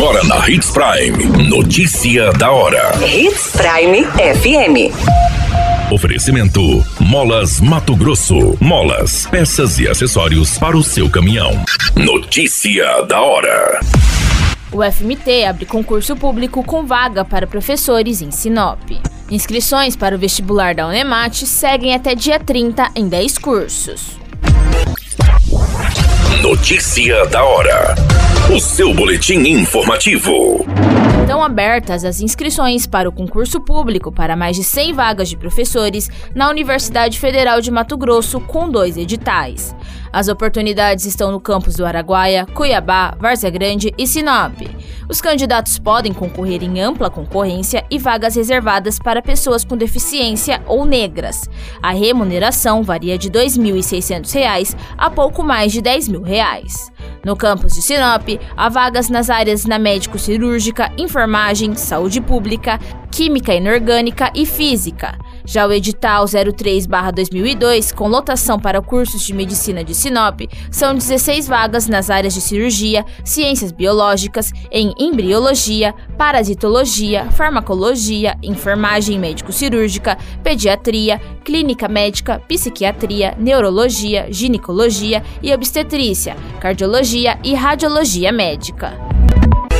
Agora na Hits Prime. Notícia da hora. Hits Prime FM. Oferecimento: Molas Mato Grosso. Molas, peças e acessórios para o seu caminhão. Notícia da hora. O FMT abre concurso público com vaga para professores em Sinop. Inscrições para o vestibular da Unemat seguem até dia 30 em 10 cursos. Notícia da hora. O seu boletim informativo. Estão abertas as inscrições para o concurso público para mais de 100 vagas de professores na Universidade Federal de Mato Grosso, com dois editais. As oportunidades estão no campus do Araguaia, Cuiabá, Várzea Grande e Sinop. Os candidatos podem concorrer em ampla concorrência e vagas reservadas para pessoas com deficiência ou negras. A remuneração varia de R$ 2.600 a pouco mais de 10 mil reais. No campus de Sinop, há vagas nas áreas na médico-cirúrgica, enfermagem, saúde pública, química inorgânica e física. Já o edital 03/2002, com lotação para cursos de medicina de Sinop, são 16 vagas nas áreas de cirurgia, ciências biológicas, em embriologia, parasitologia, farmacologia, enfermagem médico-cirúrgica, pediatria, clínica médica, psiquiatria, neurologia, ginecologia e obstetrícia, cardiologia e radiologia médica.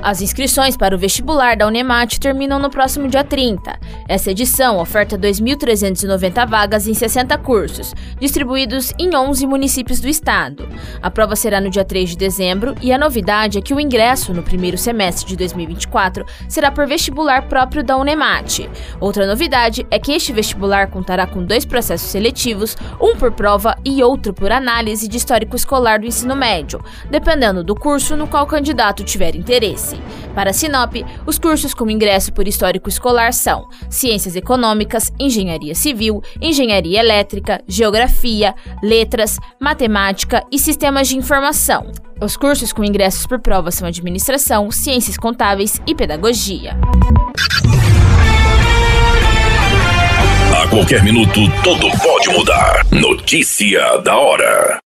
As inscrições para o vestibular da Unemat terminam no próximo dia 30. Essa edição oferta 2.390 vagas em 60 cursos, distribuídos em 11 municípios do estado. A prova será no dia 3 de dezembro e a novidade é que o ingresso no primeiro semestre de 2024 será por vestibular próprio da Unemat. Outra novidade é que este vestibular contará com dois processos seletivos, um por prova e outro por análise de histórico escolar do ensino médio, dependendo do curso no qual o candidato tiver interesse. Para Sinop, os cursos com ingresso por histórico escolar são Ciências Econômicas, Engenharia Civil, Engenharia Elétrica, Geografia, Letras, Matemática e Sistemas de Informação. Os cursos com ingressos por prova são Administração, Ciências Contábeis e Pedagogia. A qualquer minuto, tudo pode mudar. Notícia da hora.